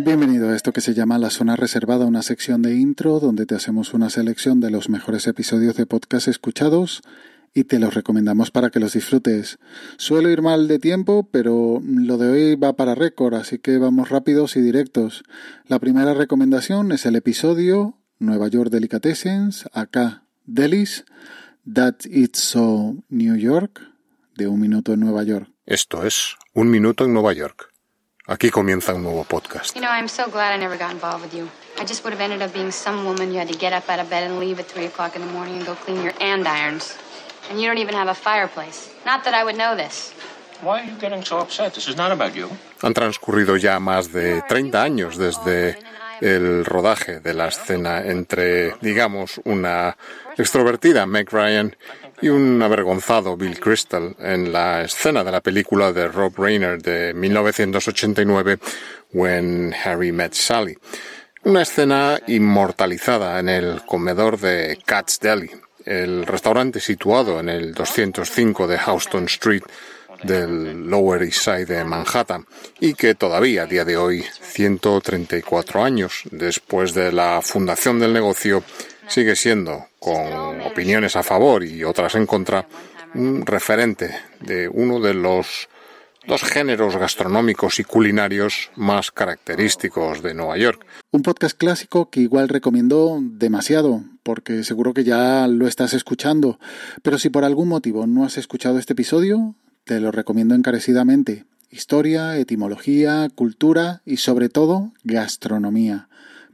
Bienvenido a esto que se llama La Zona Reservada, una sección de intro donde te hacemos una selección de los mejores episodios de podcast escuchados y te los recomendamos para que los disfrutes. Suelo ir mal de tiempo, pero lo de hoy va para récord, así que vamos rápidos y directos. La primera recomendación es el episodio Nueva York Delicatessens, acá Delis, That It's So New York, de Un Minuto en Nueva York. Esto es Un Minuto en Nueva York. Aquí comienza un nuevo podcast. You know, I'm so glad I never got involved with you. I just would have ended up being some woman you had to get up out of bed and leave at 3 o'clock in the morning and go clean your andirons. And you don't even have a fireplace. Not that I would know this. Why are you getting so upset? This is not about you. Han transcurrido ya más de 30 años desde el rodaje de la escena entre, digamos, una extrovertida Meg Ryan y un avergonzado Bill Crystal en la escena de la película de Rob Reiner de 1989, When Harry Met Sally. Una escena inmortalizada en el comedor de Cat's Deli, el restaurante situado en el 205 de Houston Street del Lower East Side de Manhattan y que todavía a día de hoy, 134 años después de la fundación del negocio, sigue siendo, con opiniones a favor y otras en contra, un referente de uno de los dos géneros gastronómicos y culinarios más característicos de Nueva York. Un podcast clásico que igual recomiendo demasiado, porque seguro que ya lo estás escuchando, pero si por algún motivo no has escuchado este episodio, te lo recomiendo encarecidamente. Historia, etimología, cultura y sobre todo gastronomía.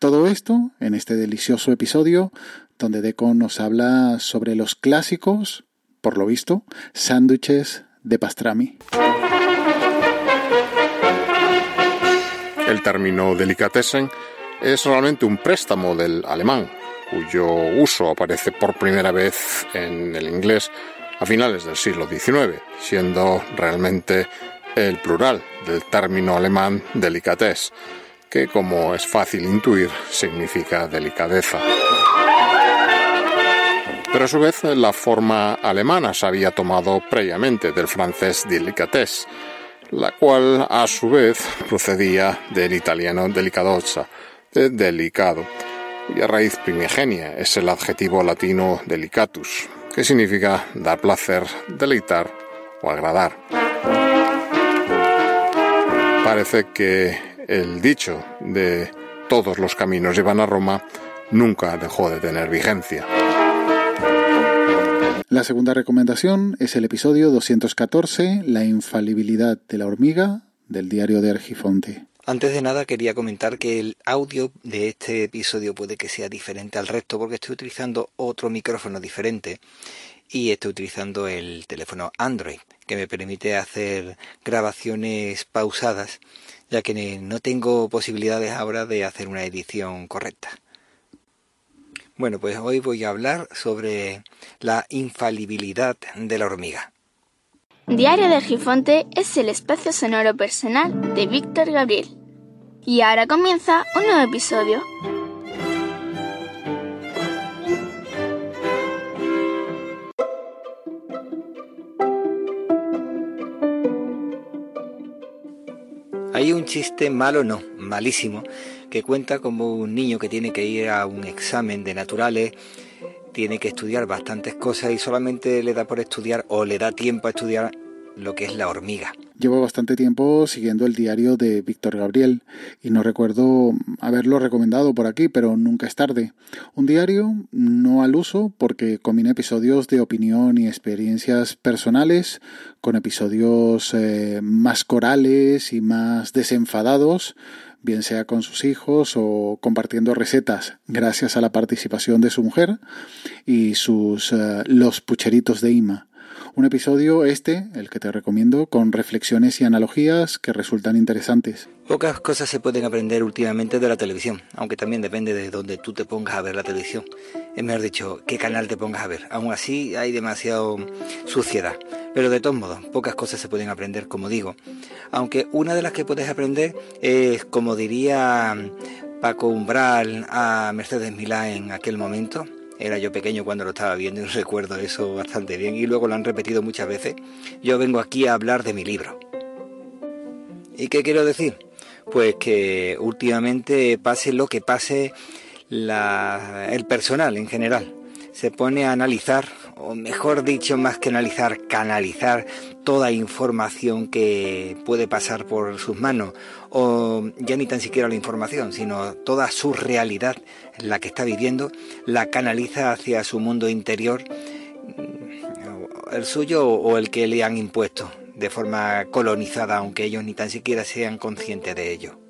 Todo esto en este delicioso episodio donde Deco nos habla sobre los clásicos, por lo visto, sándwiches de pastrami. El término delicatessen es realmente un préstamo del alemán, cuyo uso aparece por primera vez en el inglés a finales del siglo XIX, siendo realmente el plural del término alemán delicatesse, que como es fácil intuir significa delicadeza. Pero a su vez la forma alemana se había tomado previamente del francés delicatesse, la cual a su vez procedía del italiano delicadozza, de delicado, y a raíz primigenia es el adjetivo latino delicatus, que significa dar placer, deleitar o agradar. Parece que el dicho de todos los caminos llevan a Roma nunca dejó de tener vigencia. La segunda recomendación es el episodio 214, La infalibilidad de la hormiga, del diario de Argifonte. Antes de nada quería comentar que el audio de este episodio puede que sea diferente al resto porque estoy utilizando otro micrófono diferente y estoy utilizando el teléfono Android que me permite hacer grabaciones pausadas ya que no tengo posibilidades ahora de hacer una edición correcta. Bueno, pues hoy voy a hablar sobre la infalibilidad de la hormiga. Diario de Gifonte es el espacio sonoro personal de Víctor Gabriel. Y ahora comienza un nuevo episodio. Hay un chiste malo, no, malísimo, que cuenta como un niño que tiene que ir a un examen de naturales, tiene que estudiar bastantes cosas y solamente le da por estudiar o le da tiempo a estudiar lo que es la hormiga. Llevo bastante tiempo siguiendo el diario de Víctor Gabriel y no recuerdo haberlo recomendado por aquí, pero nunca es tarde. Un diario no al uso porque combina episodios de opinión y experiencias personales con episodios eh, más corales y más desenfadados bien sea con sus hijos o compartiendo recetas gracias a la participación de su mujer y sus eh, los pucheritos de Ima. Un episodio este, el que te recomiendo, con reflexiones y analogías que resultan interesantes. Pocas cosas se pueden aprender últimamente de la televisión, aunque también depende de dónde tú te pongas a ver la televisión. Es mejor dicho, qué canal te pongas a ver. Aún así hay demasiado suciedad. Pero de todos modos, pocas cosas se pueden aprender, como digo. Aunque una de las que puedes aprender es, como diría Paco Umbral a Mercedes Milá en aquel momento, era yo pequeño cuando lo estaba viendo y recuerdo eso bastante bien y luego lo han repetido muchas veces. Yo vengo aquí a hablar de mi libro. ¿Y qué quiero decir? pues que últimamente pase lo que pase el personal en general. Se pone a analizar, o mejor dicho, más que analizar, canalizar toda información que puede pasar por sus manos, o ya ni tan siquiera la información, sino toda su realidad, la que está viviendo, la canaliza hacia su mundo interior, mm, el suyo o el que le han impuesto de forma colonizada, aunque ellos ni tan siquiera sean conscientes de ello.